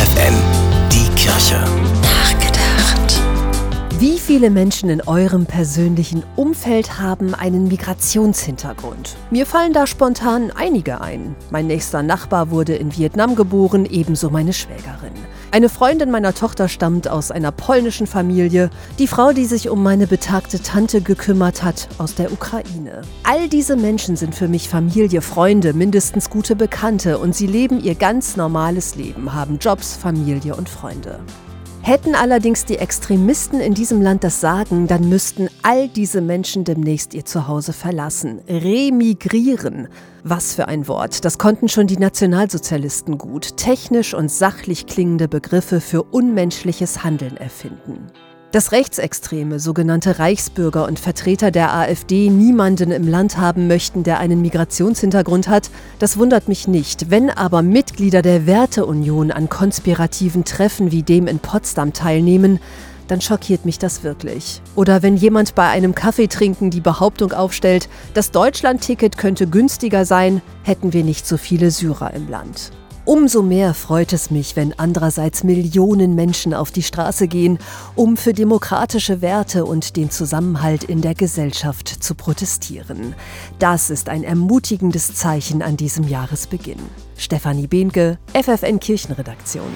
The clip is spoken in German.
FFN, die Kirche. Nachgedacht. Wie viele Menschen in eurem persönlichen Umfeld haben einen Migrationshintergrund? Mir fallen da spontan einige ein. Mein nächster Nachbar wurde in Vietnam geboren, ebenso meine Schwägerin. Eine Freundin meiner Tochter stammt aus einer polnischen Familie. Die Frau, die sich um meine betagte Tante gekümmert hat, aus der Ukraine. All diese Menschen sind für mich Familie, Freunde, mindestens gute Bekannte und sie leben ihr ganz normales Leben, haben Jobs, Familie und Freunde. Hätten allerdings die Extremisten in diesem Land das Sagen, dann müssten all diese Menschen demnächst ihr Zuhause verlassen, remigrieren. Was für ein Wort, das konnten schon die Nationalsozialisten gut, technisch und sachlich klingende Begriffe für unmenschliches Handeln erfinden. Dass Rechtsextreme, sogenannte Reichsbürger und Vertreter der AfD niemanden im Land haben möchten, der einen Migrationshintergrund hat, das wundert mich nicht. Wenn aber Mitglieder der Werteunion an konspirativen Treffen wie dem in Potsdam teilnehmen, dann schockiert mich das wirklich. Oder wenn jemand bei einem Kaffeetrinken die Behauptung aufstellt, das Deutschland-Ticket könnte günstiger sein, hätten wir nicht so viele Syrer im Land. Umso mehr freut es mich, wenn andererseits Millionen Menschen auf die Straße gehen, um für demokratische Werte und den Zusammenhalt in der Gesellschaft zu protestieren. Das ist ein ermutigendes Zeichen an diesem Jahresbeginn. Stefanie Behnke, FFN Kirchenredaktion.